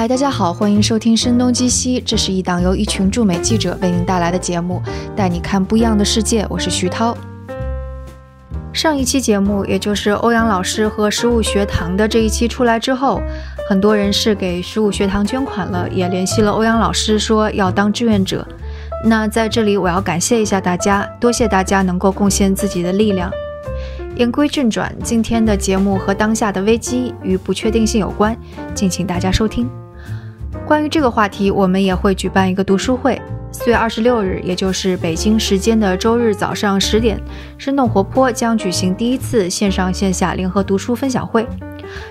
嗨，大家好，欢迎收听《声东击西》，这是一档由一群驻美记者为您带来的节目，带你看不一样的世界。我是徐涛。上一期节目，也就是欧阳老师和十五学堂的这一期出来之后，很多人是给十五学堂捐款了，也联系了欧阳老师，说要当志愿者。那在这里，我要感谢一下大家，多谢大家能够贡献自己的力量。言归正传，今天的节目和当下的危机与不确定性有关，敬请大家收听。关于这个话题，我们也会举办一个读书会。四月二十六日，也就是北京时间的周日早上十点，生动活泼将举行第一次线上线下联合读书分享会。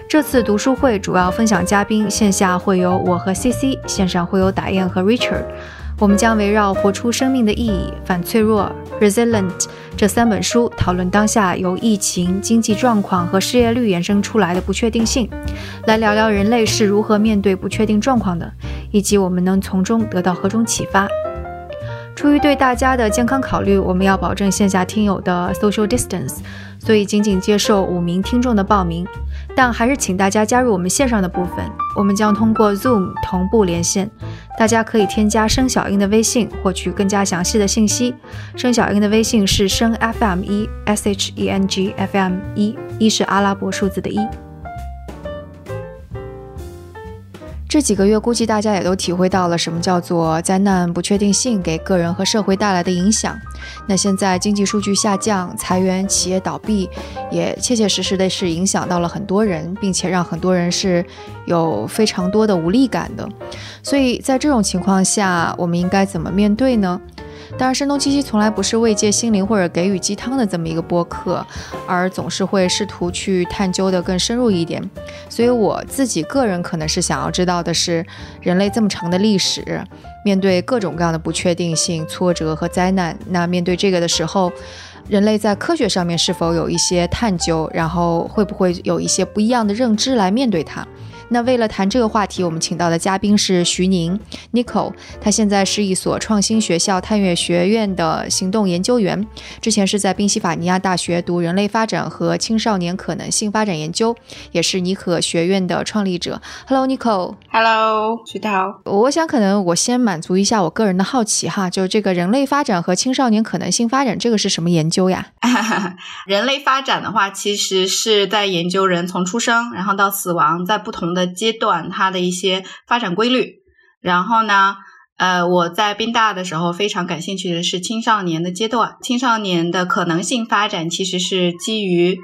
这次读书会主要分享嘉宾，线下会有我和 CC，线上会有打雁和 Richard。我们将围绕《活出生命的意义》《反脆弱》（Resilient） 这三本书，讨论当下由疫情、经济状况和失业率衍生出来的不确定性，来聊聊人类是如何面对不确定状况的，以及我们能从中得到何种启发。出于对大家的健康考虑，我们要保证线下听友的 social distance，所以仅仅接受五名听众的报名。但还是请大家加入我们线上的部分，我们将通过 Zoom 同步连线，大家可以添加申小英的微信获取更加详细的信息。申小英的微信是生 FM 一 S H E N G F M 一，一是阿拉伯数字的一。这几个月，估计大家也都体会到了什么叫做灾难不确定性给个人和社会带来的影响。那现在经济数据下降、裁员、企业倒闭，也切切实实的是影响到了很多人，并且让很多人是有非常多的无力感的。所以在这种情况下，我们应该怎么面对呢？当然，声东击西从来不是慰藉心灵或者给予鸡汤的这么一个播客，而总是会试图去探究的更深入一点。所以我自己个人可能是想要知道的是，人类这么长的历史，面对各种各样的不确定性、挫折和灾难，那面对这个的时候，人类在科学上面是否有一些探究，然后会不会有一些不一样的认知来面对它？那为了谈这个话题，我们请到的嘉宾是徐宁 Nicole，他现在是一所创新学校探月学院的行动研究员，之前是在宾夕法尼亚大学读人类发展和青少年可能性发展研究，也是尼可学院的创立者。Hello Nicole。Hello，徐涛。我想可能我先满足一下我个人的好奇哈，就是这个人类发展和青少年可能性发展这个是什么研究呀？人类发展的话，其实是在研究人从出生然后到死亡，在不同的。的阶段，它的一些发展规律。然后呢，呃，我在宾大的时候非常感兴趣的是青少年的阶段，青少年的可能性发展其实是基于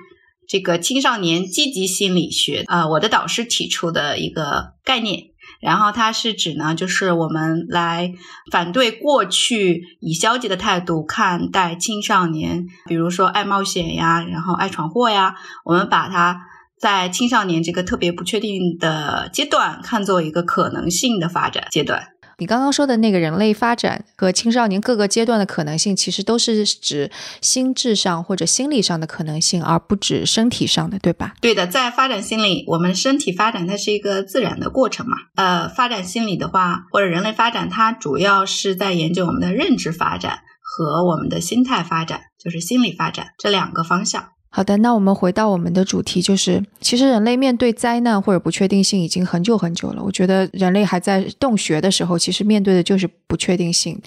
这个青少年积极心理学啊，我的导师提出的一个概念。然后它是指呢，就是我们来反对过去以消极的态度看待青少年，比如说爱冒险呀，然后爱闯祸呀，我们把它。在青少年这个特别不确定的阶段，看作一个可能性的发展阶段。你刚刚说的那个人类发展和青少年各个阶段的可能性，其实都是指心智上或者心理上的可能性，而不止身体上的，对吧？对的，在发展心理，我们身体发展它是一个自然的过程嘛。呃，发展心理的话，或者人类发展，它主要是在研究我们的认知发展和我们的心态发展，就是心理发展这两个方向。好的，那我们回到我们的主题，就是其实人类面对灾难或者不确定性已经很久很久了。我觉得人类还在洞穴的时候，其实面对的就是不确定性。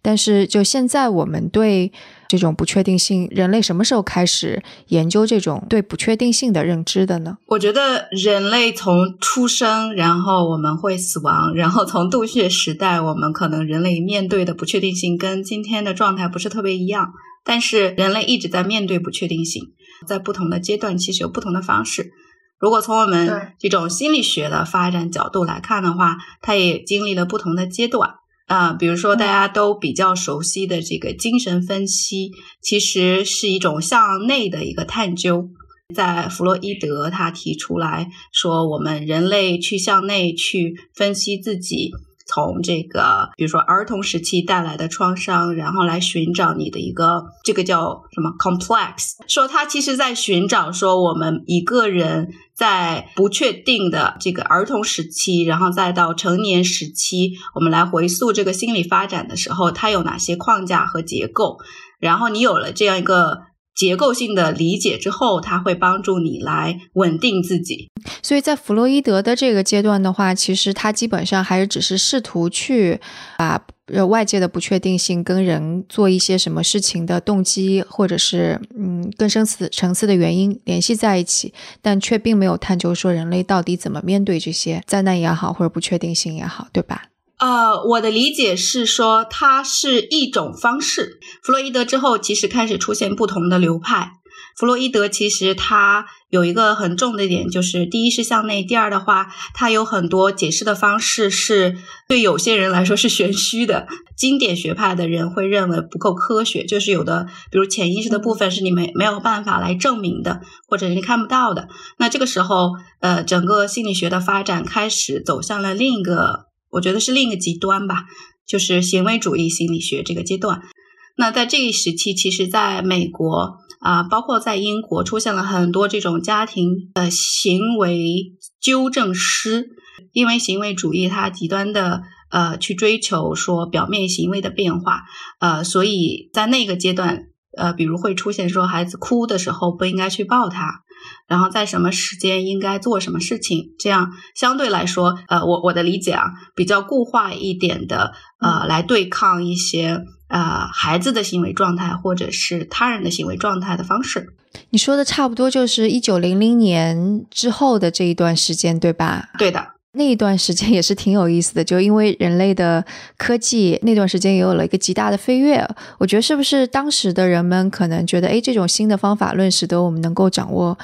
但是就现在，我们对这种不确定性，人类什么时候开始研究这种对不确定性的认知的呢？我觉得人类从出生，然后我们会死亡，然后从洞穴时代，我们可能人类面对的不确定性跟今天的状态不是特别一样。但是人类一直在面对不确定性。在不同的阶段，其实有不同的方式。如果从我们这种心理学的发展角度来看的话，它也经历了不同的阶段。啊，比如说大家都比较熟悉的这个精神分析，其实是一种向内的一个探究。在弗洛伊德他提出来说，我们人类去向内去分析自己。从这个，比如说儿童时期带来的创伤，然后来寻找你的一个这个叫什么 complex，说他其实在寻找说我们一个人在不确定的这个儿童时期，然后再到成年时期，我们来回溯这个心理发展的时候，它有哪些框架和结构，然后你有了这样一个。结构性的理解之后，它会帮助你来稳定自己。所以在弗洛伊德的这个阶段的话，其实他基本上还是只是试图去把呃外界的不确定性跟人做一些什么事情的动机，或者是嗯更深层层次的原因联系在一起，但却并没有探究说人类到底怎么面对这些灾难也好，或者不确定性也好，对吧？呃，我的理解是说，它是一种方式。弗洛伊德之后，其实开始出现不同的流派。弗洛伊德其实他有一个很重的一点，就是第一是向内，第二的话，他有很多解释的方式是对有些人来说是玄虚的。经典学派的人会认为不够科学，就是有的，比如潜意识的部分是你没没有办法来证明的，或者你看不到的。那这个时候，呃，整个心理学的发展开始走向了另一个。我觉得是另一个极端吧，就是行为主义心理学这个阶段。那在这一时期，其实在美国啊，包括在英国，出现了很多这种家庭的行为纠正师，因为行为主义它极端的呃去追求说表面行为的变化，呃，所以在那个阶段，呃，比如会出现说孩子哭的时候不应该去抱他。然后在什么时间应该做什么事情，这样相对来说，呃，我我的理解啊，比较固化一点的，呃，来对抗一些呃孩子的行为状态或者是他人的行为状态的方式。你说的差不多就是一九零零年之后的这一段时间，对吧？对的，那一段时间也是挺有意思的，就因为人类的科技那段时间也有了一个极大的飞跃。我觉得是不是当时的人们可能觉得，哎，这种新的方法论使得我们能够掌握。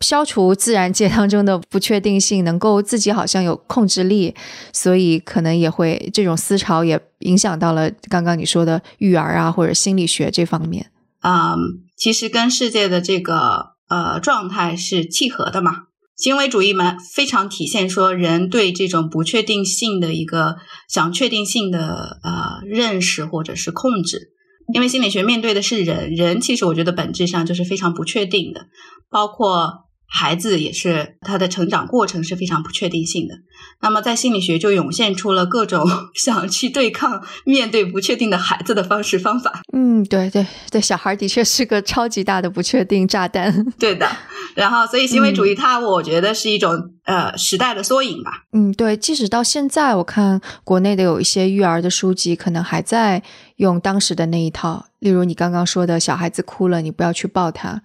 消除自然界当中的不确定性，能够自己好像有控制力，所以可能也会这种思潮也影响到了刚刚你说的育儿啊或者心理学这方面。嗯，其实跟世界的这个呃状态是契合的嘛。行为主义蛮，非常体现说人对这种不确定性的一个想确定性的呃认识或者是控制。因为心理学面对的是人，人其实我觉得本质上就是非常不确定的，包括。孩子也是他的成长过程是非常不确定性的，那么在心理学就涌现出了各种 想去对抗、面对不确定的孩子的方式方法。嗯，对对对，小孩的确是个超级大的不确定炸弹。对的，然后所以行为主义它我觉得是一种呃时代的缩影吧。嗯，对，即使到现在，我看国内的有一些育儿的书籍，可能还在用当时的那一套，例如你刚刚说的小孩子哭了，你不要去抱他。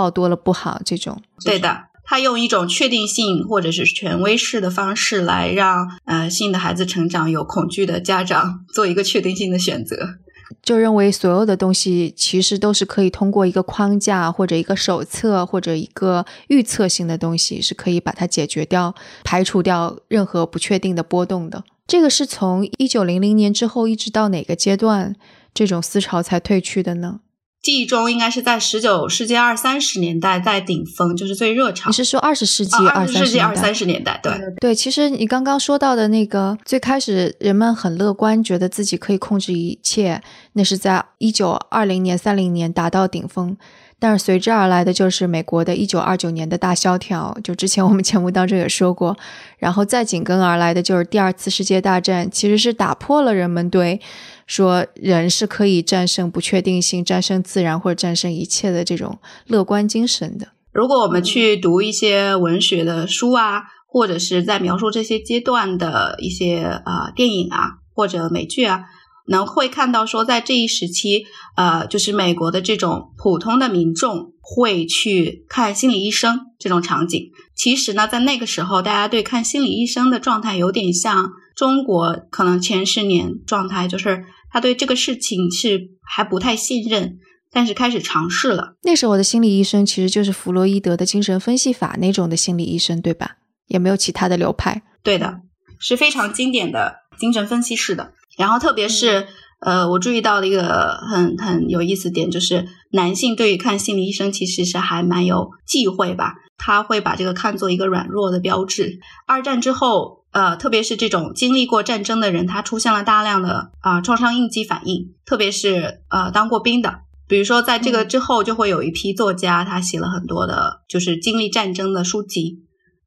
抱多了不好，这种对的。他用一种确定性或者是权威式的方式来让呃新的孩子成长，有恐惧的家长做一个确定性的选择，就认为所有的东西其实都是可以通过一个框架或者一个手册或者一个预测性的东西是可以把它解决掉，排除掉任何不确定的波动的。这个是从一九零零年之后一直到哪个阶段，这种思潮才退去的呢？记忆中应该是在十九世纪二三十年代在顶峰，就是最热潮。你是说二十世纪二十世纪二三十年代？对对。其实你刚刚说到的那个，最开始人们很乐观，觉得自己可以控制一切，那是在一九二零年、三零年达到顶峰。但是随之而来的就是美国的一九二九年的大萧条，就之前我们节目当中也说过。然后再紧跟而来的就是第二次世界大战，其实是打破了人们对。说人是可以战胜不确定性、战胜自然或者战胜一切的这种乐观精神的。如果我们去读一些文学的书啊，或者是在描述这些阶段的一些啊电影啊或者美剧啊，能会看到说，在这一时期，呃，就是美国的这种普通的民众会去看心理医生这种场景。其实呢，在那个时候，大家对看心理医生的状态有点像中国可能前十年状态，就是。他对这个事情是还不太信任，但是开始尝试了。那时候的心理医生其实就是弗洛伊德的精神分析法那种的心理医生，对吧？也没有其他的流派。对的，是非常经典的精神分析式的。然后特别是呃，我注意到了一个很很有意思点，就是男性对于看心理医生其实是还蛮有忌讳吧，他会把这个看作一个软弱的标志。二战之后。呃，特别是这种经历过战争的人，他出现了大量的啊创伤应激反应，特别是呃当过兵的，比如说在这个之后，就会有一批作家，他写了很多的，就是经历战争的书籍。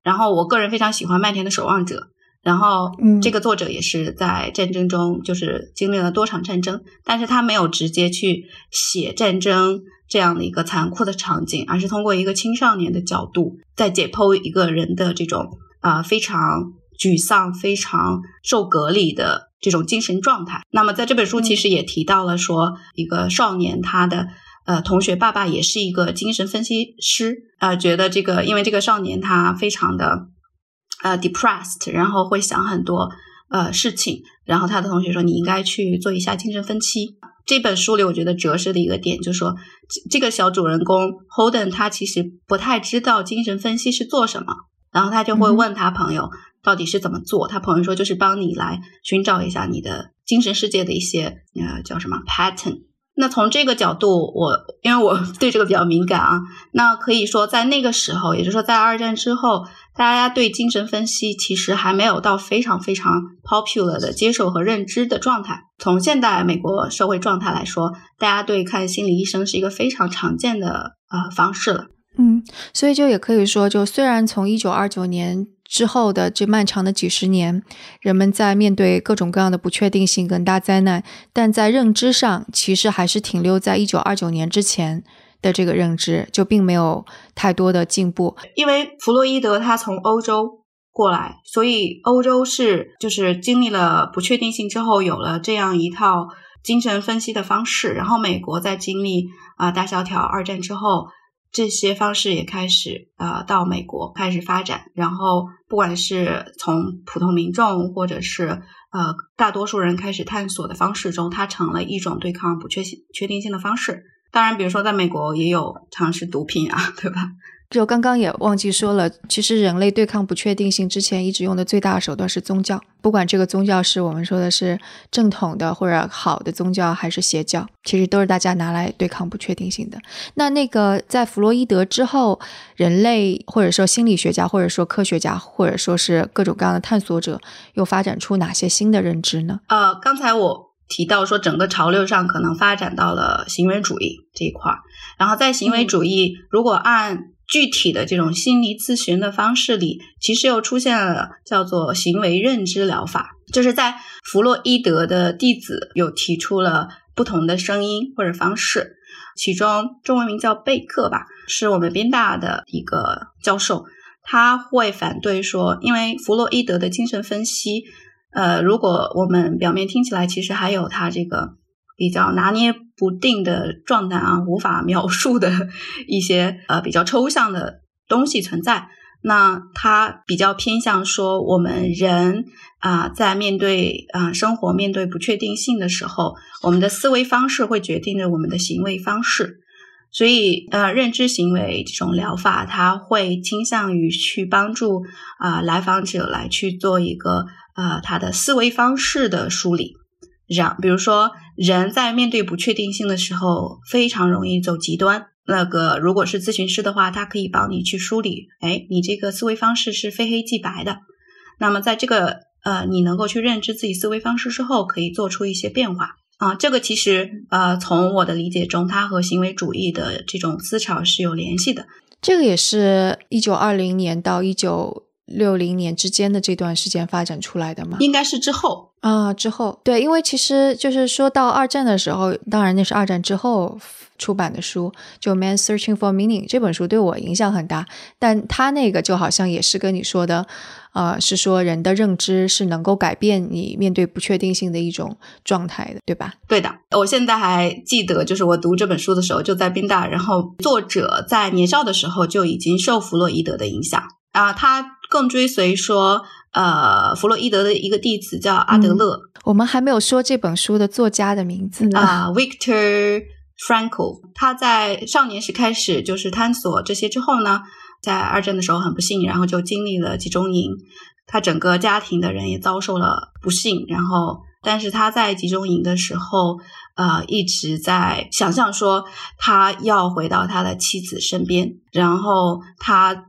然后我个人非常喜欢麦田的守望者，然后，这个作者也是在战争中，就是经历了多场战争，但是他没有直接去写战争这样的一个残酷的场景，而是通过一个青少年的角度，在解剖一个人的这种啊非常沮丧、非常受隔离的这种精神状态。那么，在这本书其实也提到了说，一个少年他的呃同学爸爸也是一个精神分析师，呃，觉得这个因为这个少年他非常的。呃，depressed，然后会想很多呃事情，然后他的同学说你应该去做一下精神分析。这本书里我觉得折射的一个点就是说，这个小主人公 Holden 他其实不太知道精神分析是做什么，然后他就会问他朋友到底是怎么做，他朋友说就是帮你来寻找一下你的精神世界的一些呃叫什么 pattern。那从这个角度，我因为我 对这个比较敏感啊，那可以说在那个时候，也就是说在二战之后，大家对精神分析其实还没有到非常非常 popular 的接受和认知的状态。从现代美国社会状态来说，大家对看心理医生是一个非常常见的呃方式了。嗯，所以就也可以说，就虽然从一九二九年。之后的这漫长的几十年，人们在面对各种各样的不确定性跟大灾难，但在认知上其实还是停留在一九二九年之前的这个认知，就并没有太多的进步。因为弗洛伊德他从欧洲过来，所以欧洲是就是经历了不确定性之后，有了这样一套精神分析的方式。然后美国在经历啊大萧条、二战之后。这些方式也开始呃到美国开始发展，然后不管是从普通民众或者是呃大多数人开始探索的方式中，它成了一种对抗不确性确定性的方式。当然，比如说在美国也有尝试毒品啊，对吧？就刚刚也忘记说了，其实人类对抗不确定性之前一直用的最大的手段是宗教，不管这个宗教是我们说的是正统的或者好的宗教，还是邪教，其实都是大家拿来对抗不确定性的。那那个在弗洛伊德之后，人类或者说心理学家，或者说科学家，或者说是各种各样的探索者，又发展出哪些新的认知呢？呃，刚才我提到说，整个潮流上可能发展到了行为主义这一块儿，然后在行为主义，如果按具体的这种心理咨询的方式里，其实又出现了叫做行为认知疗法，就是在弗洛伊德的弟子有提出了不同的声音或者方式，其中中文名叫贝克吧，是我们宾大的一个教授，他会反对说，因为弗洛伊德的精神分析，呃，如果我们表面听起来，其实还有他这个。比较拿捏不定的状态啊，无法描述的 一些呃比较抽象的东西存在。那他比较偏向说，我们人啊，在面对啊生活、面对不确定性的时候，我们的思维方式会决定着我们的行为方式。所以，呃，认知行为这种疗法，它会倾向于去帮助啊来访者来去做一个呃他的思维方式的梳理。让，比如说，人在面对不确定性的时候，非常容易走极端。那个，如果是咨询师的话，他可以帮你去梳理，哎，你这个思维方式是非黑即白的。那么，在这个呃，你能够去认知自己思维方式之后，可以做出一些变化啊。这个其实呃，从我的理解中，它和行为主义的这种思潮是有联系的。这个也是一九二零年到一九六零年之间的这段时间发展出来的吗？应该是之后。啊，之后对，因为其实就是说到二战的时候，当然那是二战之后出版的书，就《Man Searching for Meaning》这本书对我影响很大。但他那个就好像也是跟你说的，呃，是说人的认知是能够改变你面对不确定性的一种状态的，对吧？对的，我现在还记得，就是我读这本书的时候就在宾大，然后作者在年少的时候就已经受弗洛伊德的影响啊，他更追随说。呃，弗洛伊德的一个弟子叫阿德勒。我们还没有说这本书的作家的名字呢。啊，Victor Frankl。他在少年时开始就是探索这些之后呢，在二战的时候很不幸，然后就经历了集中营。他整个家庭的人也遭受了不幸。然后，但是他在集中营的时候，呃，一直在想象说他要回到他的妻子身边。然后他。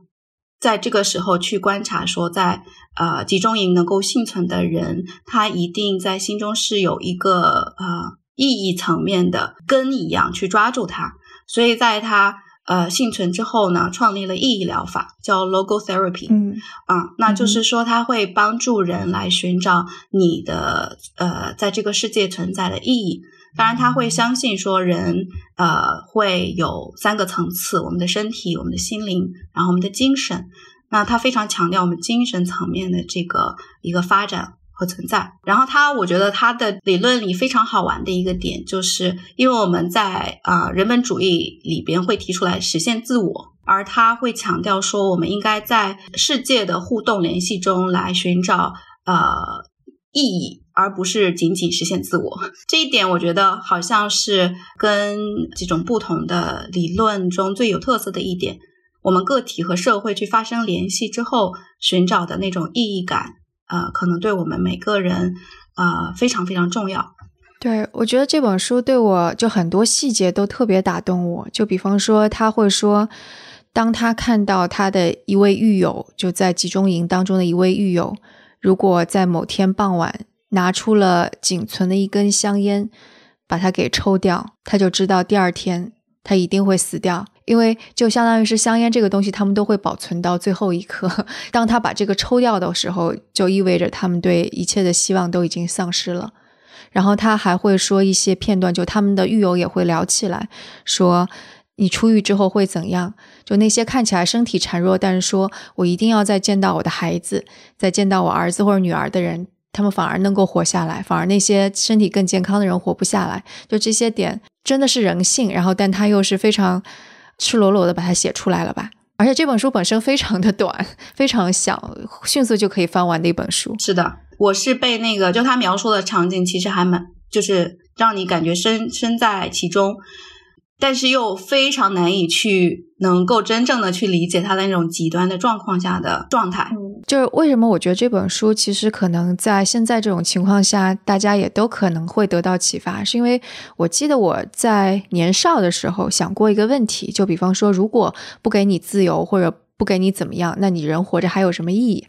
在这个时候去观察，说在呃集中营能够幸存的人，他一定在心中是有一个呃意义层面的根一样去抓住他。所以在他呃幸存之后呢，创立了意义疗法，叫 logotherapy。嗯啊，那就是说它会帮助人来寻找你的呃在这个世界存在的意义。当然，他会相信说人呃会有三个层次：我们的身体、我们的心灵，然后我们的精神。那他非常强调我们精神层面的这个一个发展和存在。然后他，我觉得他的理论里非常好玩的一个点，就是因为我们在啊人本主义里边会提出来实现自我，而他会强调说我们应该在世界的互动联系中来寻找呃意义。而不是仅仅实现自我，这一点我觉得好像是跟这种不同的理论中最有特色的一点。我们个体和社会去发生联系之后，寻找的那种意义感，呃，可能对我们每个人，呃，非常非常重要。对，我觉得这本书对我就很多细节都特别打动我。就比方说，他会说，当他看到他的一位狱友，就在集中营当中的一位狱友，如果在某天傍晚。拿出了仅存的一根香烟，把它给抽掉，他就知道第二天他一定会死掉，因为就相当于是香烟这个东西，他们都会保存到最后一刻。当他把这个抽掉的时候，就意味着他们对一切的希望都已经丧失了。然后他还会说一些片段，就他们的狱友也会聊起来，说你出狱之后会怎样？就那些看起来身体孱弱，但是说我一定要再见到我的孩子，再见到我儿子或者女儿的人。他们反而能够活下来，反而那些身体更健康的人活不下来。就这些点真的是人性，然后但他又是非常赤裸裸的把它写出来了吧？而且这本书本身非常的短，非常小，迅速就可以翻完的一本书。是的，我是被那个就他描述的场景，其实还蛮就是让你感觉身身在其中。但是又非常难以去能够真正的去理解他的那种极端的状况下的状态。就是为什么我觉得这本书其实可能在现在这种情况下，大家也都可能会得到启发，是因为我记得我在年少的时候想过一个问题，就比方说，如果不给你自由或者不给你怎么样，那你人活着还有什么意义？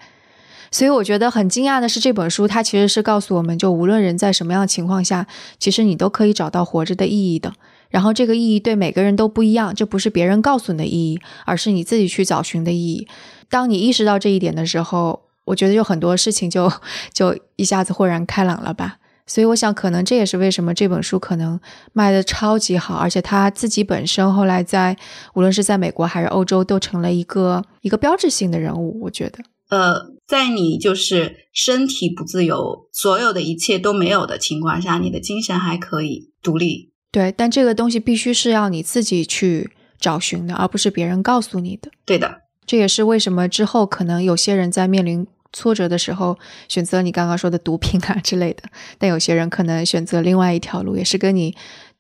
所以我觉得很惊讶的是，这本书它其实是告诉我们就无论人在什么样的情况下，其实你都可以找到活着的意义的。然后这个意义对每个人都不一样，这不是别人告诉你的意义，而是你自己去找寻的意义。当你意识到这一点的时候，我觉得有很多事情就 就一下子豁然开朗了吧。所以我想，可能这也是为什么这本书可能卖的超级好，而且他自己本身后来在无论是在美国还是欧洲，都成了一个一个标志性的人物。我觉得，呃，在你就是身体不自由，所有的一切都没有的情况下，你的精神还可以独立。对，但这个东西必须是要你自己去找寻的，而不是别人告诉你的。对的，这也是为什么之后可能有些人在面临挫折的时候，选择你刚刚说的毒品啊之类的，但有些人可能选择另外一条路，也是跟你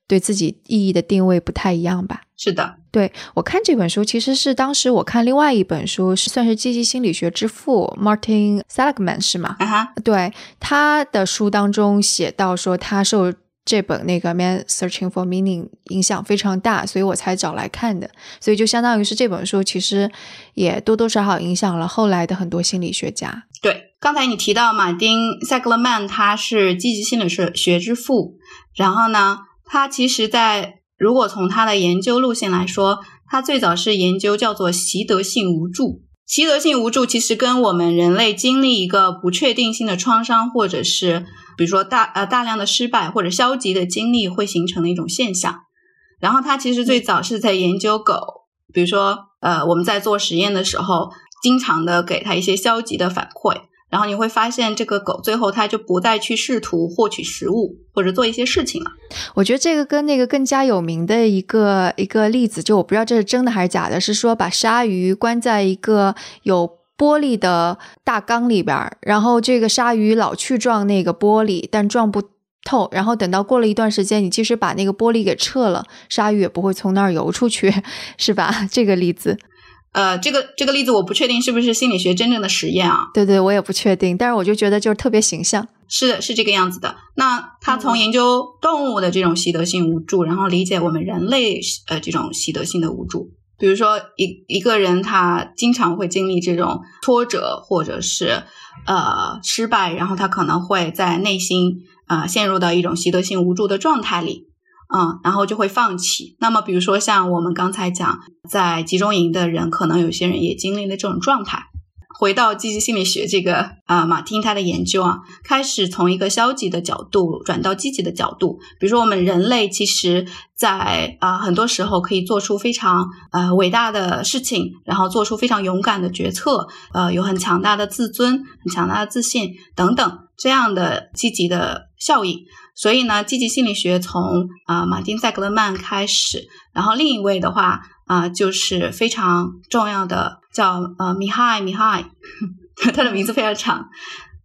对自己意义的定位不太一样吧。是的，对我看这本书，其实是当时我看另外一本书，是算是积极心理学之父 Martin Seligman 是吗？啊哈，对他的书当中写到说，他受。这本那个《Man Searching for Meaning》影响非常大，所以我才找来看的。所以就相当于是这本书，其实也多多少少影响了后来的很多心理学家。对，刚才你提到马丁塞格勒曼，他是积极心理学学之父。然后呢，他其实，在如果从他的研究路线来说，他最早是研究叫做习得性无助。习得性无助其实跟我们人类经历一个不确定性的创伤，或者是比如说大呃大量的失败或者消极的经历会形成的一种现象。然后他其实最早是在研究狗，比如说呃我们在做实验的时候，经常的给他一些消极的反馈。然后你会发现，这个狗最后它就不再去试图获取食物或者做一些事情了。我觉得这个跟那个更加有名的一个一个例子，就我不知道这是真的还是假的，是说把鲨鱼关在一个有玻璃的大缸里边，然后这个鲨鱼老去撞那个玻璃，但撞不透。然后等到过了一段时间，你即使把那个玻璃给撤了，鲨鱼也不会从那儿游出去，是吧？这个例子。呃，这个这个例子我不确定是不是心理学真正的实验啊？对对，我也不确定，但是我就觉得就是特别形象。是的，是这个样子的。那他从研究动物的这种习得性无助，然后理解我们人类呃这种习得性的无助。比如说一一个人他经常会经历这种挫折或者是呃失败，然后他可能会在内心啊陷入到一种习得性无助的状态里。嗯，然后就会放弃。那么，比如说像我们刚才讲，在集中营的人，可能有些人也经历了这种状态。回到积极心理学这个啊，马丁他的研究啊，开始从一个消极的角度转到积极的角度。比如说，我们人类其实，在啊很多时候可以做出非常呃伟大的事情，然后做出非常勇敢的决策，呃，有很强大的自尊、很强大的自信等等这样的积极的效应。所以呢，积极心理学从啊马丁塞格勒曼开始，然后另一位的话啊就是非常重要的。叫呃米哈米哈，他的名字非常长。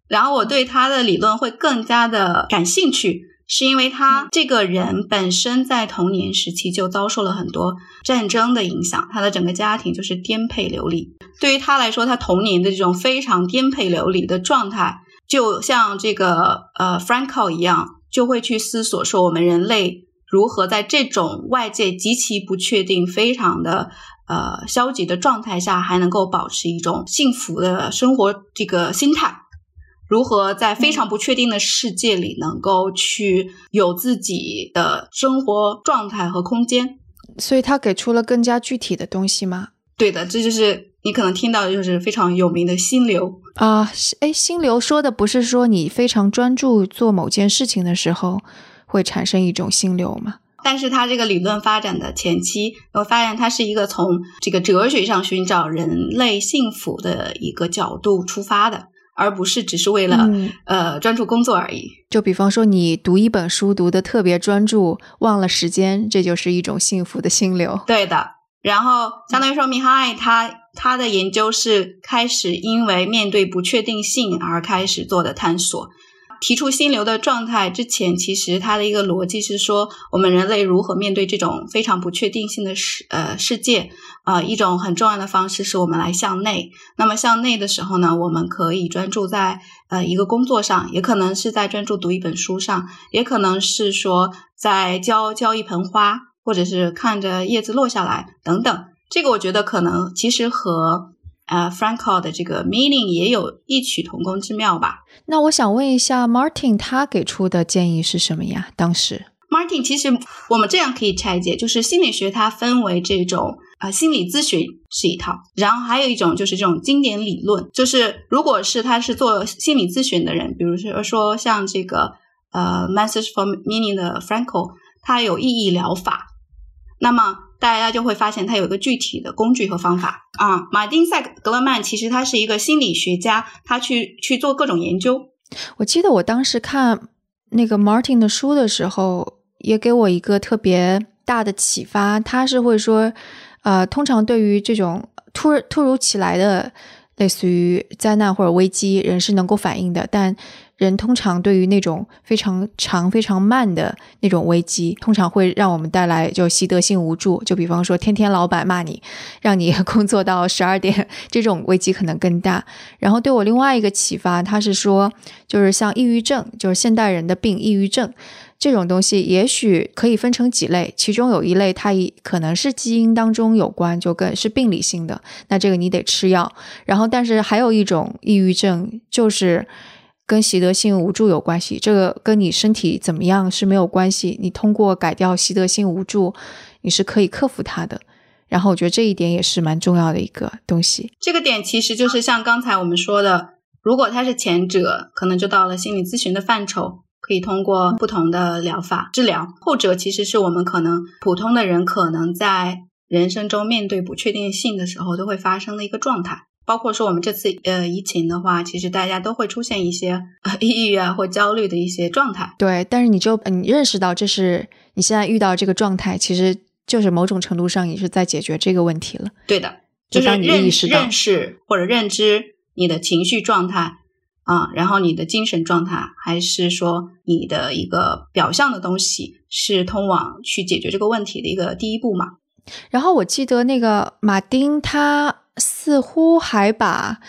然后我对他的理论会更加的感兴趣，是因为他这个人本身在童年时期就遭受了很多战争的影响，他的整个家庭就是颠沛流离。对于他来说，他童年的这种非常颠沛流离的状态，就像这个呃 Franco 一样，就会去思索说我们人类如何在这种外界极其不确定、非常的。呃，消极的状态下还能够保持一种幸福的生活这个心态，如何在非常不确定的世界里能够去有自己的生活状态和空间？所以他给出了更加具体的东西吗？对的，这就是你可能听到的就是非常有名的心流啊。哎，心流说的不是说你非常专注做某件事情的时候会产生一种心流吗？但是它这个理论发展的前期，我发现它是一个从这个哲学上寻找人类幸福的一个角度出发的，而不是只是为了呃专注工作而已。就比方说，你读一本书读的特别专注，忘了时间，这就是一种幸福的心流。对的。然后相当于说，米哈爱他他的研究是开始因为面对不确定性而开始做的探索。提出心流的状态之前，其实它的一个逻辑是说，我们人类如何面对这种非常不确定性的世呃世界啊，一种很重要的方式是我们来向内。那么向内的时候呢，我们可以专注在呃一个工作上，也可能是在专注读一本书上，也可能是说在浇浇一盆花，或者是看着叶子落下来等等。这个我觉得可能其实和。呃，Franco 的这个 meaning 也有异曲同工之妙吧？那我想问一下，Martin 他给出的建议是什么呀？当时，Martin 其实我们这样可以拆解，就是心理学它分为这种啊心理咨询是一套，然后还有一种就是这种经典理论，就是如果是他是做心理咨询的人，比如说说像这个呃 message for meaning 的 Franco，他有意义疗法，那么。大家就会发现，它有一个具体的工具和方法啊。马丁塞格勒曼其实他是一个心理学家，他去去做各种研究。我记得我当时看那个 Martin 的书的时候，也给我一个特别大的启发。他是会说，呃，通常对于这种突突如其来的类似于灾难或者危机，人是能够反应的，但人通常对于那种非常长、非常慢的那种危机，通常会让我们带来就习得性无助。就比方说，天天老板骂你，让你 工作到十二点，这种危机可能更大。然后对我另外一个启发，他是说，就是像抑郁症，就是现代人的病，抑郁症这种东西，也许可以分成几类，其中有一类它可能是基因当中有关，就更是病理性的，那这个你得吃药。然后，但是还有一种抑郁症，就是。跟习得性无助有关系，这个跟你身体怎么样是没有关系。你通过改掉习得性无助，你是可以克服它的。然后我觉得这一点也是蛮重要的一个东西。这个点其实就是像刚才我们说的，如果他是前者，可能就到了心理咨询的范畴，可以通过不同的疗法治疗；后者其实是我们可能普通的人可能在人生中面对不确定性的时候都会发生的一个状态。包括说我们这次呃疫情的话，其实大家都会出现一些抑郁啊或焦虑的一些状态。对，但是你就你认识到这是你现在遇到这个状态，其实就是某种程度上也是在解决这个问题了。对的，就是认认识或者认知你的情绪状态啊，然后你的精神状态，还是说你的一个表象的东西，是通往去解决这个问题的一个第一步嘛？然后我记得那个马丁他。似乎还把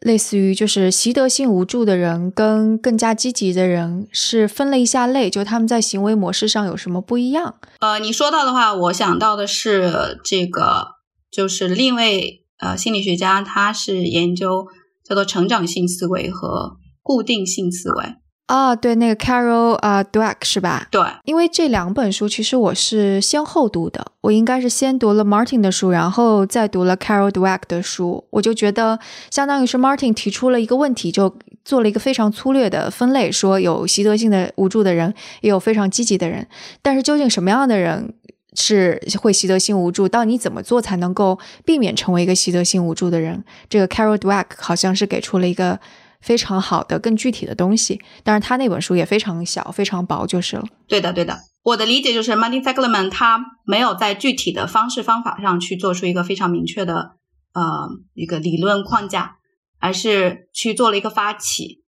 类似于就是习得性无助的人跟更加积极的人是分了一下类，就他们在行为模式上有什么不一样？呃，你说到的话，我想到的是这个，就是另一位呃心理学家，他是研究叫做成长性思维和固定性思维。啊，对，那个 Carol 啊，Dweck 是吧？对，因为这两本书其实我是先后读的，我应该是先读了 Martin 的书，然后再读了 Carol Dweck 的书，我就觉得相当于是 Martin 提出了一个问题，就做了一个非常粗略的分类，说有习得性的无助的人，也有非常积极的人，但是究竟什么样的人是会习得性无助？到你怎么做才能够避免成为一个习得性无助的人？这个 Carol Dweck 好像是给出了一个。非常好的、更具体的东西，但是他那本书也非常小、非常薄，就是了。对的，对的。我的理解就是，Martin Seligman 他没有在具体的方式方法上去做出一个非常明确的呃一个理论框架，而是去做了一个发起，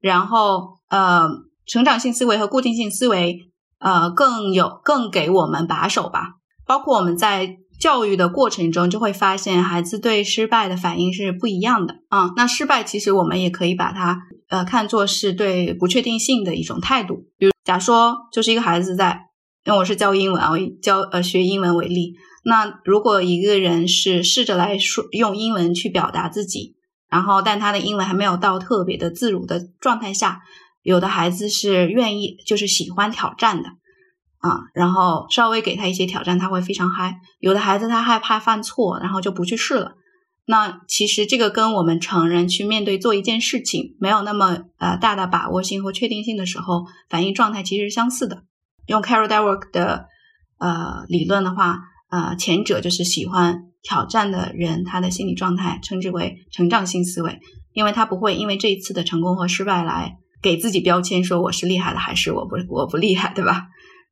然后呃，成长性思维和固定性思维呃更有更给我们把手吧，包括我们在。教育的过程中，就会发现孩子对失败的反应是不一样的啊。那失败其实我们也可以把它呃看作是对不确定性的一种态度。比如，假说就是一个孩子在，因为我是教英文啊，我教呃学英文为例。那如果一个人是试着来说用英文去表达自己，然后但他的英文还没有到特别的自如的状态下，有的孩子是愿意就是喜欢挑战的。啊，然后稍微给他一些挑战，他会非常嗨。有的孩子他害怕犯错，然后就不去试了。那其实这个跟我们成人去面对做一件事情没有那么呃大的把握性或确定性的时候，反应状态其实是相似的。用 Carol Dweck 的呃理论的话，呃，前者就是喜欢挑战的人，他的心理状态称之为成长性思维，因为他不会因为这一次的成功和失败来给自己标签，说我是厉害的还是我不我不厉害，对吧？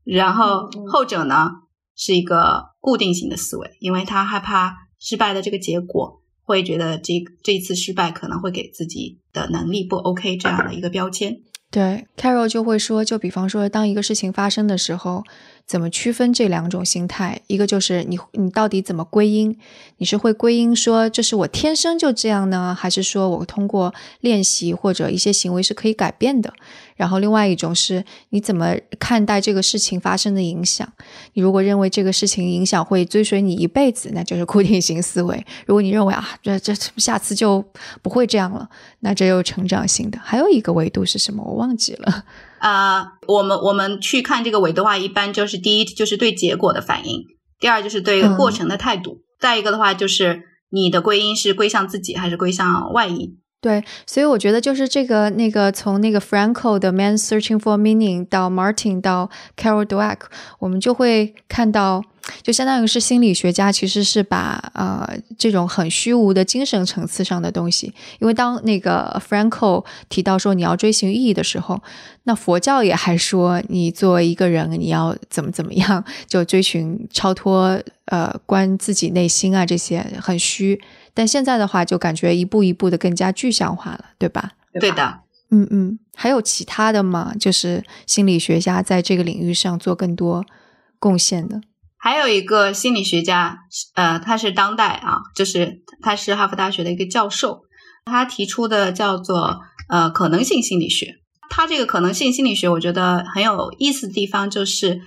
然后后者呢是一个固定型的思维，因为他害怕失败的这个结果，会觉得这这一次失败可能会给自己的能力不 OK 这样的一个标签。对，Carol 就会说，就比方说，当一个事情发生的时候。怎么区分这两种心态？一个就是你，你到底怎么归因？你是会归因说这是我天生就这样呢，还是说我通过练习或者一些行为是可以改变的？然后另外一种是你怎么看待这个事情发生的影响？你如果认为这个事情影响会追随你一辈子，那就是固定型思维；如果你认为啊，这这下次就不会这样了，那这又成长性的。还有一个维度是什么？我忘记了。啊，我们我们去看这个维度的话，一般就是第一就是对结果的反应，第二就是对过程的态度，再一个的话就是你的归因是归向自己还是归向外因。对，所以我觉得就是这个那个从那个 Franco 的《Man Searching for Meaning》到 Martin 到 Carol Dweck，我们就会看到。就相当于是心理学家，其实是把呃这种很虚无的精神层次上的东西，因为当那个 Franco 提到说你要追寻意义的时候，那佛教也还说你作为一个人你要怎么怎么样，就追寻超脱呃观自己内心啊这些很虚，但现在的话就感觉一步一步的更加具象化了，对吧？对的，嗯嗯，还有其他的吗？就是心理学家在这个领域上做更多贡献的。还有一个心理学家，呃，他是当代啊，就是他是哈佛大学的一个教授，他提出的叫做呃可能性心理学。他这个可能性心理学，我觉得很有意思的地方就是，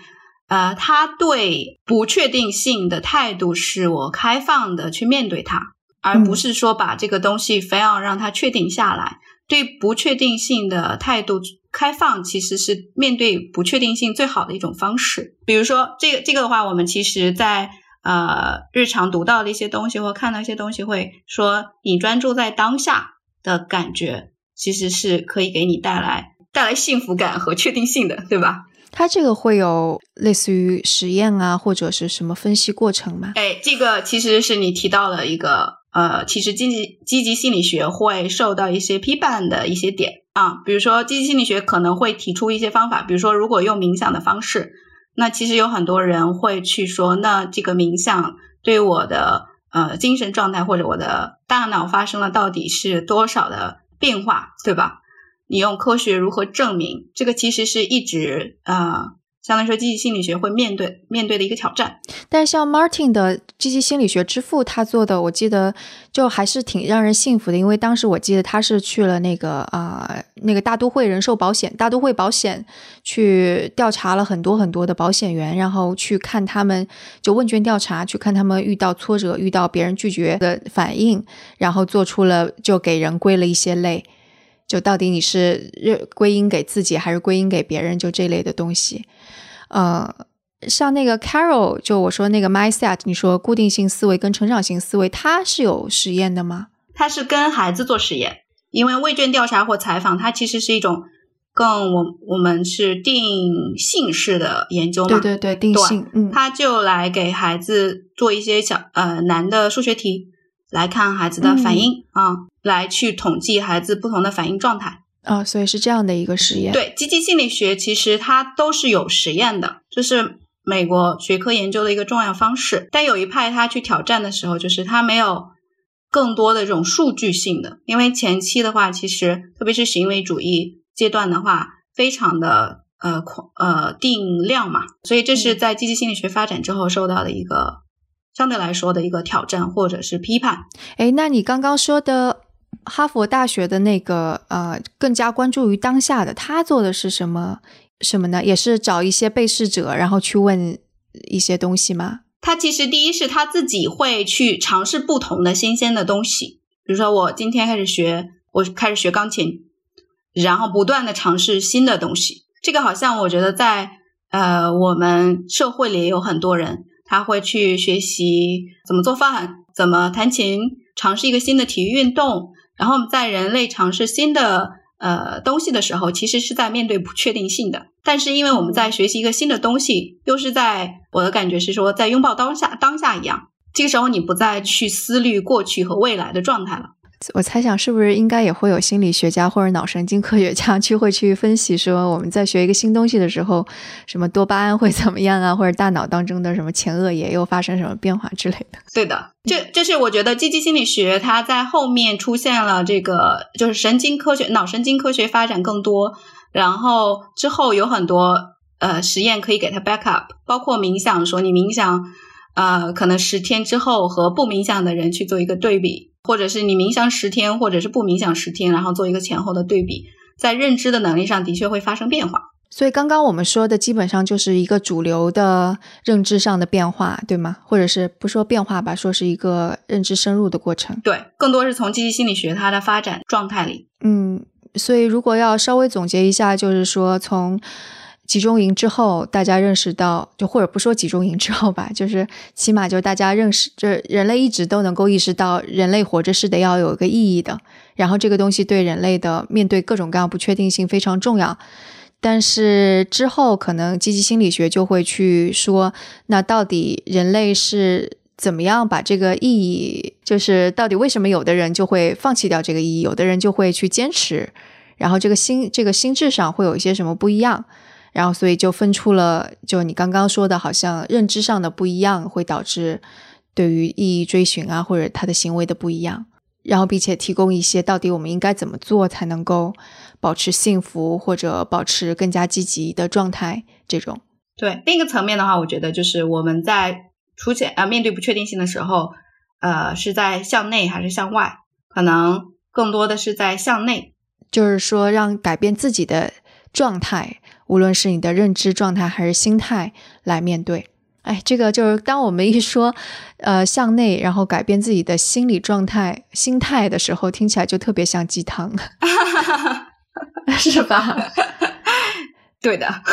呃，他对不确定性的态度是我开放的去面对它，而不是说把这个东西非要让它确定下来。对不确定性的态度。开放其实是面对不确定性最好的一种方式。比如说，这个这个的话，我们其实在呃日常读到的一些东西或看到一些东西，会说你专注在当下的感觉，其实是可以给你带来带来幸福感和确定性的，对吧？它这个会有类似于实验啊，或者是什么分析过程吗？哎，这个其实是你提到了一个呃，其实积极积极心理学会受到一些批判的一些点。啊，比如说积极心理学可能会提出一些方法，比如说如果用冥想的方式，那其实有很多人会去说，那这个冥想对我的呃精神状态或者我的大脑发生了到底是多少的变化，对吧？你用科学如何证明？这个其实是一直呃。相当于说，积极心理学会面对面对的一个挑战。但是像 Martin 的积极心理学之父，他做的，我记得就还是挺让人信服的。因为当时我记得他是去了那个啊，那个大都会人寿保险、大都会保险去调查了很多很多的保险员，然后去看他们就问卷调查，去看他们遇到挫折、遇到别人拒绝的反应，然后做出了就给人归了一些类。就到底你是认归因给自己还是归因给别人，就这类的东西。呃，像那个 Carol，就我说那个 mindset，你说固定性思维跟成长性思维，它是有实验的吗？它是跟孩子做实验，因为问卷调查或采访，它其实是一种更我我们是定性式的研究嘛，对对对，定性，嗯，他就来给孩子做一些小呃难的数学题，来看孩子的反应啊，来去统计孩子不同的反应状态。啊，所以是这样的一个实验。对，积极心理学其实它都是有实验的，就是美国学科研究的一个重要方式。但有一派他去挑战的时候，就是他没有更多的这种数据性的，因为前期的话，其实特别是行为主义阶段的话，非常的呃呃定量嘛，所以这是在积极心理学发展之后受到的一个相对来说的一个挑战或者是批判。哎，那你刚刚说的。哈佛大学的那个呃，更加关注于当下的，他做的是什么什么呢？也是找一些被试者，然后去问一些东西吗？他其实第一是他自己会去尝试不同的新鲜的东西，比如说我今天开始学，我开始学钢琴，然后不断的尝试新的东西。这个好像我觉得在呃我们社会里也有很多人，他会去学习怎么做饭，怎么弹琴，尝试一个新的体育运动。然后在人类尝试新的呃东西的时候，其实是在面对不确定性的。但是因为我们在学习一个新的东西，又是在我的感觉是说在拥抱当下当下一样。这个时候你不再去思虑过去和未来的状态了。我猜想是不是应该也会有心理学家或者脑神经科学家 去会去分析说我们在学一个新东西的时候，什么多巴胺会怎么样啊，或者大脑当中的什么前额叶又发生什么变化之类的。对的，这这是我觉得积极心理学它在后面出现了这个就是神经科学、脑神经科学发展更多，然后之后有很多呃实验可以给它 back up，包括冥想，说你冥想呃可能十天之后和不冥想的人去做一个对比。或者是你冥想十天，或者是不冥想十天，然后做一个前后的对比，在认知的能力上的确会发生变化。所以刚刚我们说的基本上就是一个主流的认知上的变化，对吗？或者是不说变化吧，说是一个认知深入的过程。对，更多是从积极心理学它的发展状态里。嗯，所以如果要稍微总结一下，就是说从。集中营之后，大家认识到，就或者不说集中营之后吧，就是起码就大家认识，就人类一直都能够意识到，人类活着是得要有一个意义的。然后这个东西对人类的面对各种各样不确定性非常重要。但是之后可能积极心理学就会去说，那到底人类是怎么样把这个意义，就是到底为什么有的人就会放弃掉这个意义，有的人就会去坚持，然后这个心这个心智上会有一些什么不一样？然后，所以就分出了，就你刚刚说的，好像认知上的不一样，会导致对于意义追寻啊，或者他的行为的不一样。然后，并且提供一些到底我们应该怎么做才能够保持幸福，或者保持更加积极的状态。这种对另一个层面的话，我觉得就是我们在出现啊面对不确定性的时候，呃，是在向内还是向外？可能更多的是在向内，就是说让改变自己的状态。无论是你的认知状态还是心态来面对，哎，这个就是当我们一说，呃，向内，然后改变自己的心理状态、心态的时候，听起来就特别像鸡汤，是吧？对的。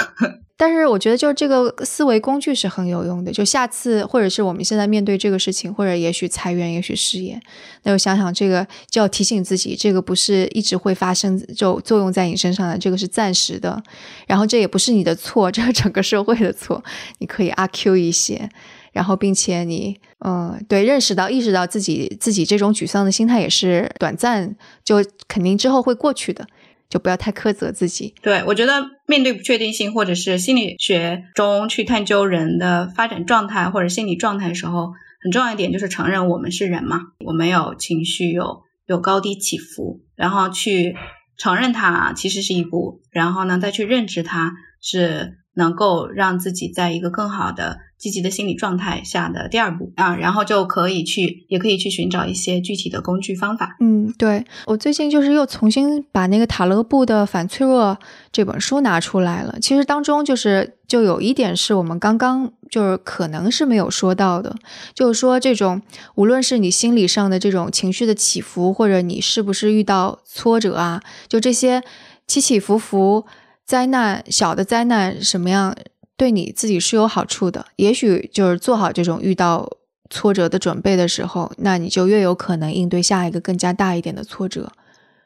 但是我觉得，就是这个思维工具是很有用的。就下次，或者是我们现在面对这个事情，或者也许裁员，也许失业，那就想想这个，就要提醒自己，这个不是一直会发生，就作用在你身上的，这个是暂时的。然后这也不是你的错，这是整个社会的错。你可以阿 Q 一些，然后并且你，嗯，对，认识到、意识到自己自己这种沮丧的心态也是短暂，就肯定之后会过去的。就不要太苛责自己。对我觉得，面对不确定性，或者是心理学中去探究人的发展状态或者心理状态的时候，很重要一点就是承认我们是人嘛，我们有情绪，有有高低起伏，然后去承认它其实是一步，然后呢再去认知它是能够让自己在一个更好的积极的心理状态下的第二步啊，然后就可以去，也可以去寻找一些具体的工具方法。嗯，对我最近就是又重新把那个塔勒布的《反脆弱》这本书拿出来了。其实当中就是就有一点是我们刚刚就是可能是没有说到的，就是说这种无论是你心理上的这种情绪的起伏，或者你是不是遇到挫折啊，就这些起起伏伏。灾难小的灾难什么样对你自己是有好处的？也许就是做好这种遇到挫折的准备的时候，那你就越有可能应对下一个更加大一点的挫折。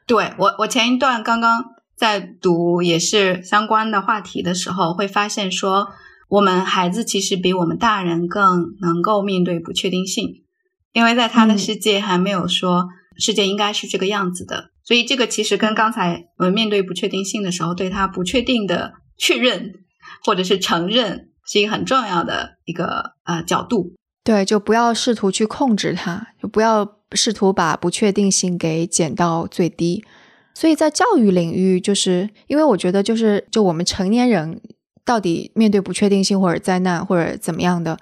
对我，我前一段刚刚在读也是相关的话题的时候，会发现说，我们孩子其实比我们大人更能够面对不确定性，因为在他的世界还没有说世界应该是这个样子的。所以，这个其实跟刚才我们面对不确定性的时候，对它不确定的确认或者是承认，是一个很重要的一个呃角度。对，就不要试图去控制它，就不要试图把不确定性给减到最低。所以在教育领域，就是因为我觉得，就是就我们成年人到底面对不确定性或者灾难或者怎么样的。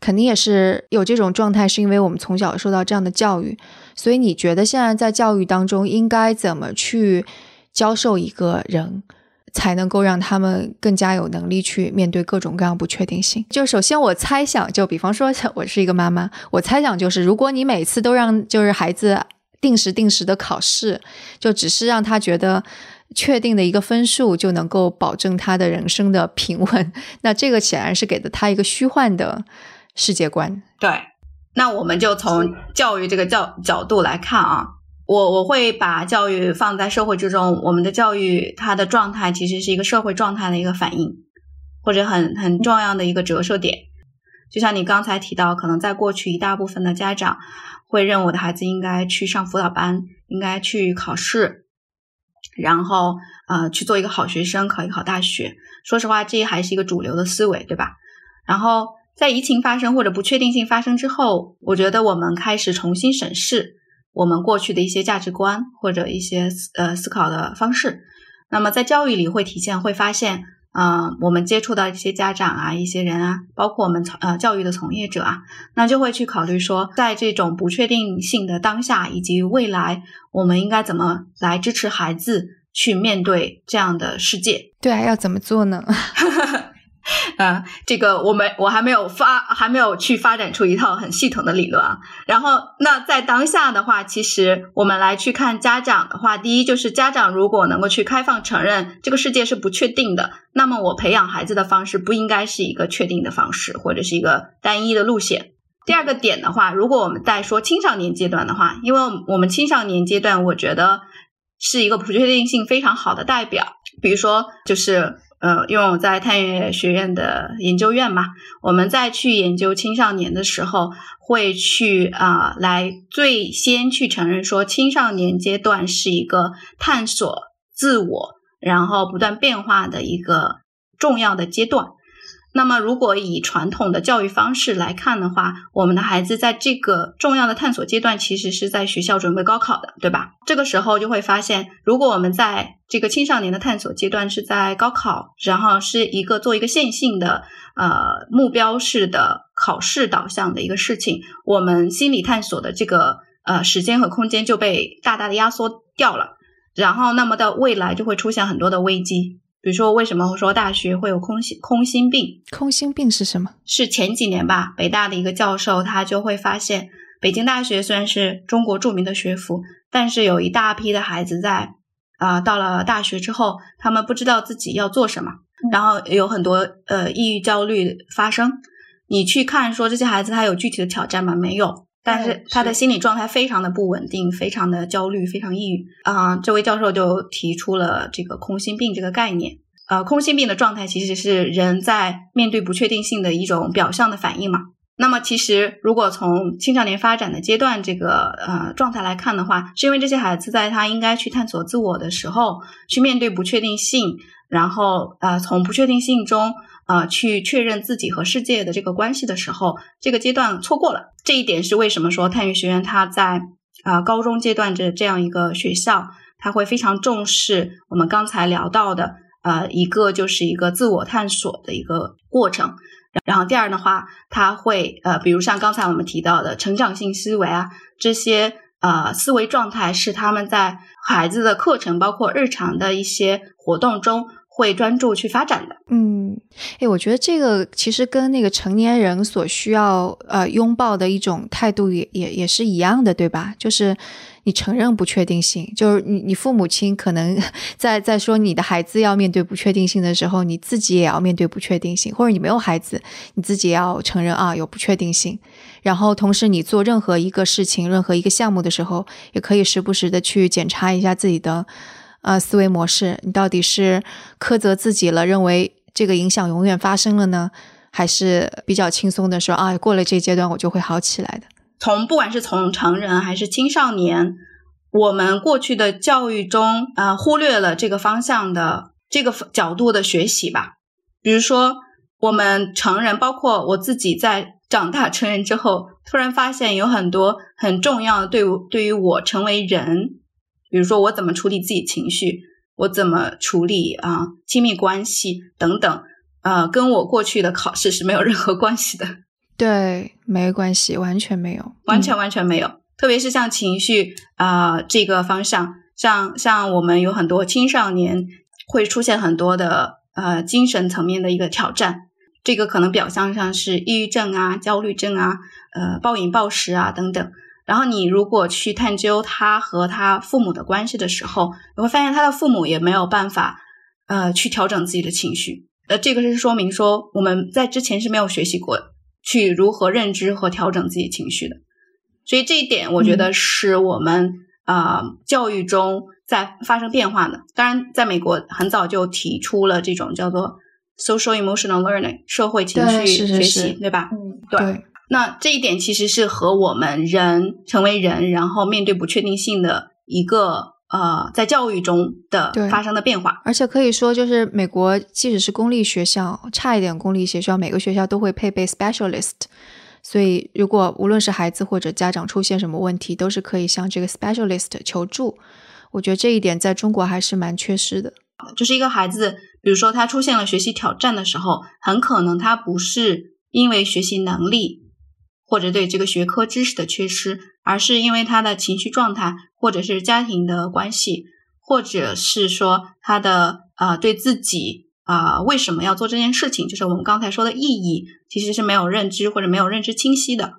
肯定也是有这种状态，是因为我们从小受到这样的教育，所以你觉得现在在教育当中应该怎么去教授一个人，才能够让他们更加有能力去面对各种各样不确定性？就首先我猜想，就比方说我是一个妈妈，我猜想就是，如果你每次都让就是孩子定时定时的考试，就只是让他觉得确定的一个分数就能够保证他的人生的平稳，那这个显然是给了他一个虚幻的。世界观对，那我们就从教育这个角角度来看啊，我我会把教育放在社会之中，我们的教育它的状态其实是一个社会状态的一个反应，或者很很重要的一个折射点。就像你刚才提到，可能在过去一大部分的家长会认为我的孩子应该去上辅导班，应该去考试，然后呃去做一个好学生，考一个好大学。说实话，这还是一个主流的思维，对吧？然后。在疫情发生或者不确定性发生之后，我觉得我们开始重新审视我们过去的一些价值观或者一些呃思考的方式。那么在教育里会体现，会发现，呃，我们接触到一些家长啊、一些人啊，包括我们从呃教育的从业者啊，那就会去考虑说，在这种不确定性的当下以及未来，我们应该怎么来支持孩子去面对这样的世界？对啊，要怎么做呢？啊，这个我们我还没有发，还没有去发展出一套很系统的理论啊。然后，那在当下的话，其实我们来去看家长的话，第一就是家长如果能够去开放承认这个世界是不确定的，那么我培养孩子的方式不应该是一个确定的方式，或者是一个单一的路线。第二个点的话，如果我们在说青少年阶段的话，因为我们青少年阶段，我觉得是一个不确定性非常好的代表，比如说就是。呃，因为我在探月学院的研究院嘛，我们在去研究青少年的时候，会去啊，来最先去承认说，青少年阶段是一个探索自我，然后不断变化的一个重要的阶段。那么，如果以传统的教育方式来看的话，我们的孩子在这个重要的探索阶段，其实是在学校准备高考的，对吧？这个时候就会发现，如果我们在这个青少年的探索阶段是在高考，然后是一个做一个线性的呃目标式的考试导向的一个事情，我们心理探索的这个呃时间和空间就被大大的压缩掉了，然后那么到未来就会出现很多的危机。比如说，为什么会说大学会有空心空心病？空心病是什么？是前几年吧，北大的一个教授他就会发现，北京大学虽然是中国著名的学府，但是有一大批的孩子在啊到了大学之后，他们不知道自己要做什么，然后有很多呃抑郁焦虑发生。你去看说这些孩子他有具体的挑战吗？没有。但是他的心理状态非常的不稳定，非常的焦虑，非常抑郁啊。这位教授就提出了这个空心病这个概念。呃，空心病的状态其实是人在面对不确定性的一种表象的反应嘛。那么其实如果从青少年发展的阶段这个呃状态来看的话，是因为这些孩子在他应该去探索自我的时候，去面对不确定性，然后呃从不确定性中。呃，去确认自己和世界的这个关系的时候，这个阶段错过了。这一点是为什么说探月学院它在啊高中阶段这这样一个学校，它会非常重视我们刚才聊到的呃，一个就是一个自我探索的一个过程。然后第二的话，他会呃，比如像刚才我们提到的成长性思维啊，这些呃思维状态是他们在孩子的课程，包括日常的一些活动中。会专注去发展的，嗯，哎，我觉得这个其实跟那个成年人所需要呃拥抱的一种态度也也也是一样的，对吧？就是你承认不确定性，就是你你父母亲可能 在在说你的孩子要面对不确定性的时候，你自己也要面对不确定性，或者你没有孩子，你自己也要承认啊有不确定性，然后同时你做任何一个事情、任何一个项目的时候，也可以时不时的去检查一下自己的。呃，思维模式，你到底是苛责自己了，认为这个影响永远发生了呢，还是比较轻松的说啊，过了这阶段我就会好起来的？从不管是从成人还是青少年，我们过去的教育中，呃，忽略了这个方向的这个角度的学习吧。比如说，我们成人，包括我自己，在长大成人之后，突然发现有很多很重要的，对对于我成为人。比如说，我怎么处理自己情绪，我怎么处理啊亲密关系等等，呃，跟我过去的考试是没有任何关系的。对，没关系，完全没有，完全完全没有。特别是像情绪啊这个方向，像像我们有很多青少年会出现很多的呃精神层面的一个挑战，这个可能表象上是抑郁症啊、焦虑症啊、呃暴饮暴食啊等等。然后你如果去探究他和他父母的关系的时候，你会发现他的父母也没有办法，呃，去调整自己的情绪。呃，这个是说明说我们在之前是没有学习过去如何认知和调整自己情绪的。所以这一点，我觉得是我们啊教育中在发生变化的。当然，在美国很早就提出了这种叫做 social emotional learning 社会情绪学习，对吧？嗯，对。那这一点其实是和我们人成为人，然后面对不确定性的一个呃，在教育中的发生的变化。而且可以说，就是美国即使是公立学校，差一点公立学校，每个学校都会配备 specialist。所以，如果无论是孩子或者家长出现什么问题，都是可以向这个 specialist 求助。我觉得这一点在中国还是蛮缺失的。就是一个孩子，比如说他出现了学习挑战的时候，很可能他不是因为学习能力。或者对这个学科知识的缺失，而是因为他的情绪状态，或者是家庭的关系，或者是说他的啊对自己啊为什么要做这件事情，就是我们刚才说的意义，其实是没有认知或者没有认知清晰的。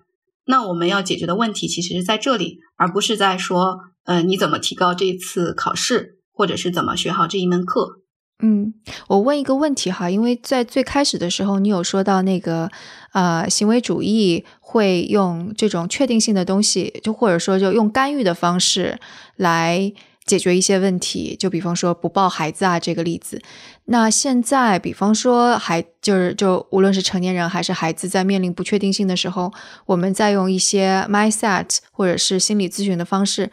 那我们要解决的问题其实是在这里，而不是在说，呃，你怎么提高这一次考试，或者是怎么学好这一门课。嗯，我问一个问题哈，因为在最开始的时候，你有说到那个呃，行为主义会用这种确定性的东西，就或者说就用干预的方式来解决一些问题，就比方说不抱孩子啊这个例子。那现在，比方说孩就是就无论是成年人还是孩子，在面临不确定性的时候，我们在用一些 mindset 或者是心理咨询的方式。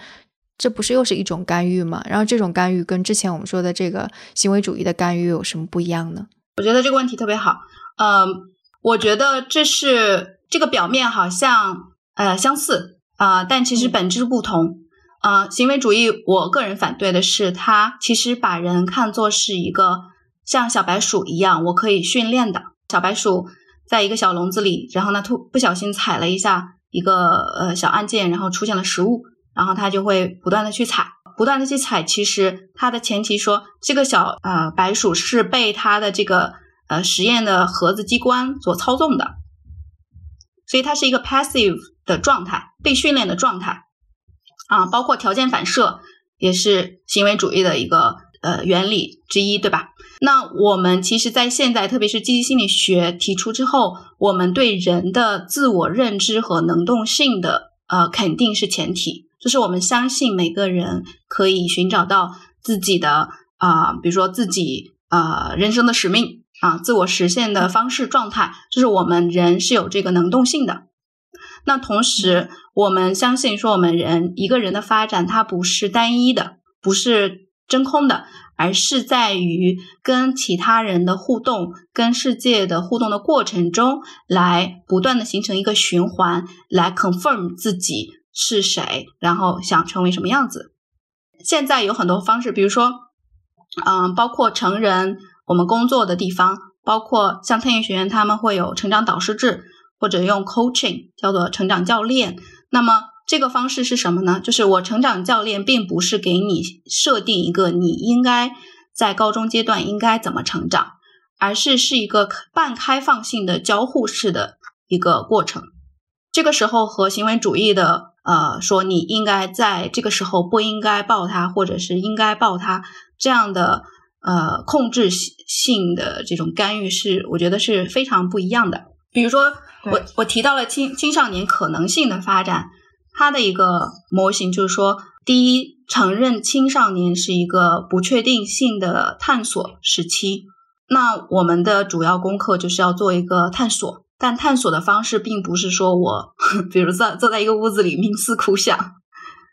这不是又是一种干预吗？然后这种干预跟之前我们说的这个行为主义的干预有什么不一样呢？我觉得这个问题特别好。嗯，我觉得这是这个表面好像呃相似啊，但其实本质不同。啊，行为主义，我个人反对的是，它其实把人看作是一个像小白鼠一样，我可以训练的小白鼠，在一个小笼子里，然后呢突不小心踩了一下一个呃小按键，然后出现了食物。然后他就会不断的去踩，不断的去踩。其实它的前提说，这个小呃白鼠是被它的这个呃实验的盒子机关所操纵的，所以它是一个 passive 的状态，被训练的状态啊。包括条件反射也是行为主义的一个呃原理之一，对吧？那我们其实，在现在，特别是积极心理学提出之后，我们对人的自我认知和能动性的呃肯定是前提。就是我们相信每个人可以寻找到自己的啊，比如说自己啊人生的使命啊，自我实现的方式状态，就是我们人是有这个能动性的。那同时，我们相信说，我们人一个人的发展，它不是单一的，不是真空的，而是在于跟其他人的互动、跟世界的互动的过程中，来不断的形成一个循环，来 confirm 自己。是谁？然后想成为什么样子？现在有很多方式，比如说，嗯，包括成人我们工作的地方，包括像餐饮学院，他们会有成长导师制，或者用 coaching 叫做成长教练。那么这个方式是什么呢？就是我成长教练并不是给你设定一个你应该在高中阶段应该怎么成长，而是是一个半开放性的交互式的一个过程。这个时候和行为主义的呃说你应该在这个时候不应该抱他，或者是应该抱他这样的呃控制性的这种干预是我觉得是非常不一样的。比如说我我提到了青青少年可能性的发展。它的一个模型就是说，第一，承认青少年是一个不确定性的探索时期。那我们的主要功课就是要做一个探索，但探索的方式并不是说我，比如坐坐在一个屋子里冥思苦想，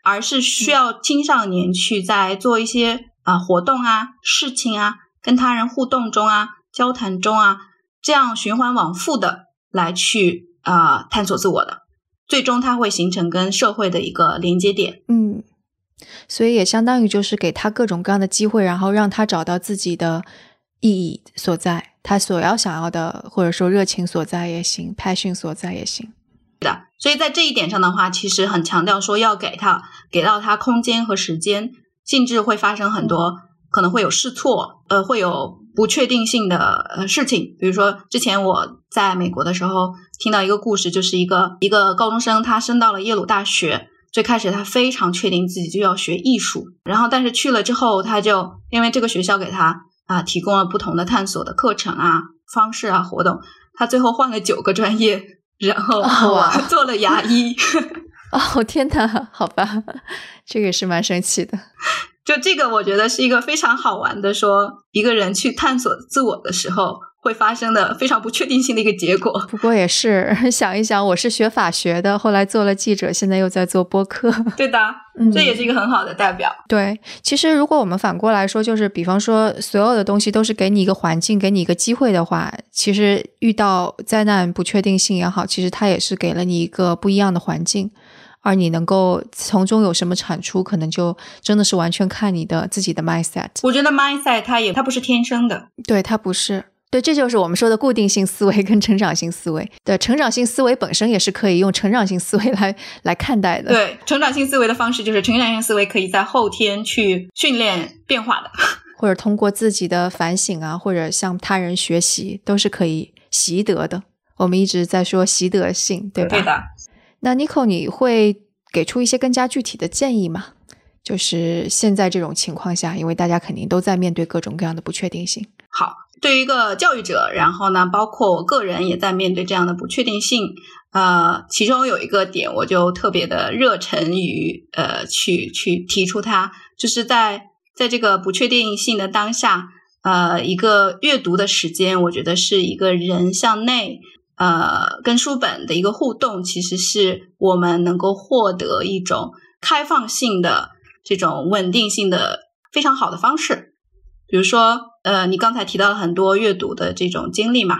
而是需要青少年去在做一些啊活动啊、事情啊、跟他人互动中啊、交谈中啊，这样循环往复的来去啊探索自我的。最终，它会形成跟社会的一个连接点。嗯，所以也相当于就是给他各种各样的机会，然后让他找到自己的意义所在，他所要想要的，或者说热情所在也行培训所在也行。的，所以在这一点上的话，其实很强调说要给他给到他空间和时间，甚至会发生很多可能会有试错，呃，会有不确定性的呃事情。比如说之前我在美国的时候。听到一个故事，就是一个一个高中生，他升到了耶鲁大学。最开始他非常确定自己就要学艺术，然后但是去了之后，他就因为这个学校给他啊提供了不同的探索的课程啊方式啊活动，他最后换了九个专业，然后做了牙医。哦天哪，好吧，这个也是蛮神奇的。就这个，我觉得是一个非常好玩的，说一个人去探索自我的时候。会发生的非常不确定性的一个结果。不过也是 想一想，我是学法学的，后来做了记者，现在又在做播客。对的，这也是一个很好的代表。对，其实如果我们反过来说，就是比方说，所有的东西都是给你一个环境，给你一个机会的话，其实遇到灾难、不确定性也好，其实它也是给了你一个不一样的环境，而你能够从中有什么产出，可能就真的是完全看你的自己的 mindset。我觉得 mindset 它也它不是天生的，对，它不是。对，这就是我们说的固定性思维跟成长性思维。对，成长性思维本身也是可以用成长性思维来来看待的。对，成长性思维的方式就是成长性思维可以在后天去训练变化的，或者通过自己的反省啊，或者向他人学习，都是可以习得的。我们一直在说习得性，对吧？对的。那 Nico，你会给出一些更加具体的建议吗？就是现在这种情况下，因为大家肯定都在面对各种各样的不确定性。好。对于一个教育者，然后呢，包括我个人也在面对这样的不确定性。呃，其中有一个点，我就特别的热忱于呃去去提出它，就是在在这个不确定性的当下，呃，一个阅读的时间，我觉得是一个人向内呃跟书本的一个互动，其实是我们能够获得一种开放性的这种稳定性的非常好的方式。比如说，呃，你刚才提到了很多阅读的这种经历嘛，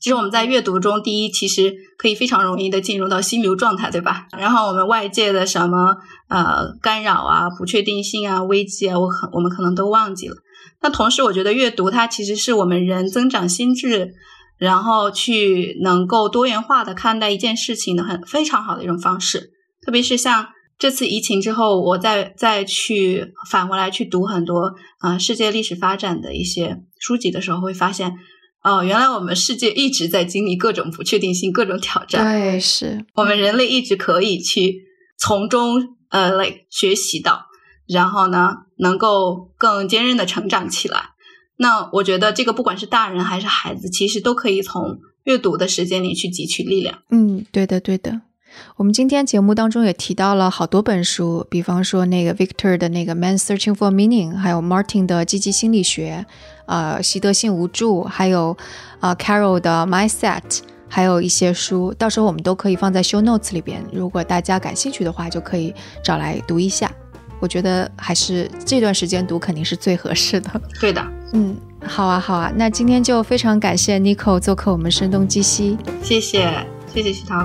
其实我们在阅读中，第一，其实可以非常容易的进入到心流状态，对吧？然后我们外界的什么呃干扰啊、不确定性啊、危机啊，我可我们可能都忘记了。那同时，我觉得阅读它其实是我们人增长心智，然后去能够多元化的看待一件事情的很非常好的一种方式，特别是像。这次疫情之后，我再再去返回来去读很多啊世界历史发展的一些书籍的时候，会发现哦，原来我们世界一直在经历各种不确定性、各种挑战。对，是我们人类一直可以去从中呃来学习到，然后呢，能够更坚韧的成长起来。那我觉得这个不管是大人还是孩子，其实都可以从阅读的时间里去汲取力量。嗯，对的，对的。我们今天节目当中也提到了好多本书，比方说那个 Victor 的那个《Man Searching for Meaning》，还有 Martin 的《积极心理学》，呃，习得性无助，还有啊 Carol 的《Mindset》，还有一些书，到时候我们都可以放在 Show Notes 里边。如果大家感兴趣的话，就可以找来读一下。我觉得还是这段时间读肯定是最合适的。对的，嗯，好啊，好啊，那今天就非常感谢 Nico 做客我们声东击西，谢谢，谢谢徐涛。